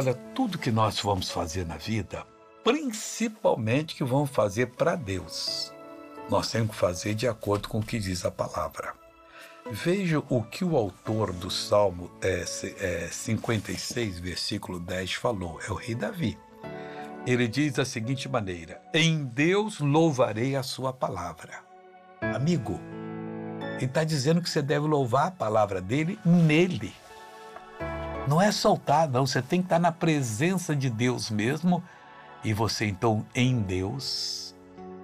olha, tudo que nós vamos fazer na vida, principalmente que vamos fazer para Deus, nós temos que fazer de acordo com o que diz a palavra. Veja o que o autor do Salmo é, é, 56, versículo 10 falou, é o rei Davi. Ele diz da seguinte maneira: Em Deus louvarei a sua palavra. Amigo, ele está dizendo que você deve louvar a palavra dele nele. Não é soltar, não. Você tem que estar na presença de Deus mesmo. E você, então, em Deus,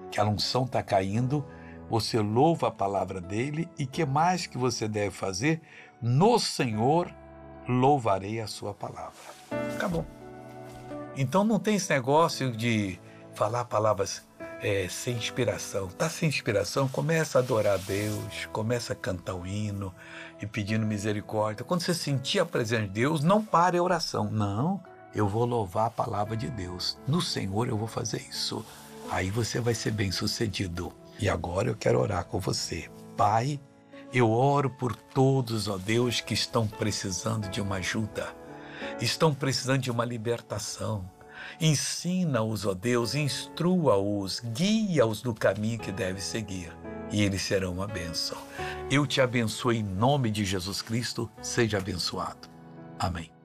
que a unção está caindo, você louva a palavra dele. E que mais que você deve fazer? No Senhor louvarei a sua palavra. Acabou. Então não tem esse negócio de falar palavras é, sem inspiração. Tá sem inspiração, começa a adorar a Deus, começa a cantar o hino e pedindo misericórdia. Quando você sentir a presença de Deus, não pare a oração. Não, eu vou louvar a palavra de Deus. No Senhor eu vou fazer isso. Aí você vai ser bem sucedido. E agora eu quero orar com você. Pai, eu oro por todos, ó Deus, que estão precisando de uma ajuda estão precisando de uma libertação. Ensina-os, ó Deus, instrua-os, guia-os no caminho que deve seguir, e eles serão uma bênção. Eu te abençoo em nome de Jesus Cristo, seja abençoado. Amém.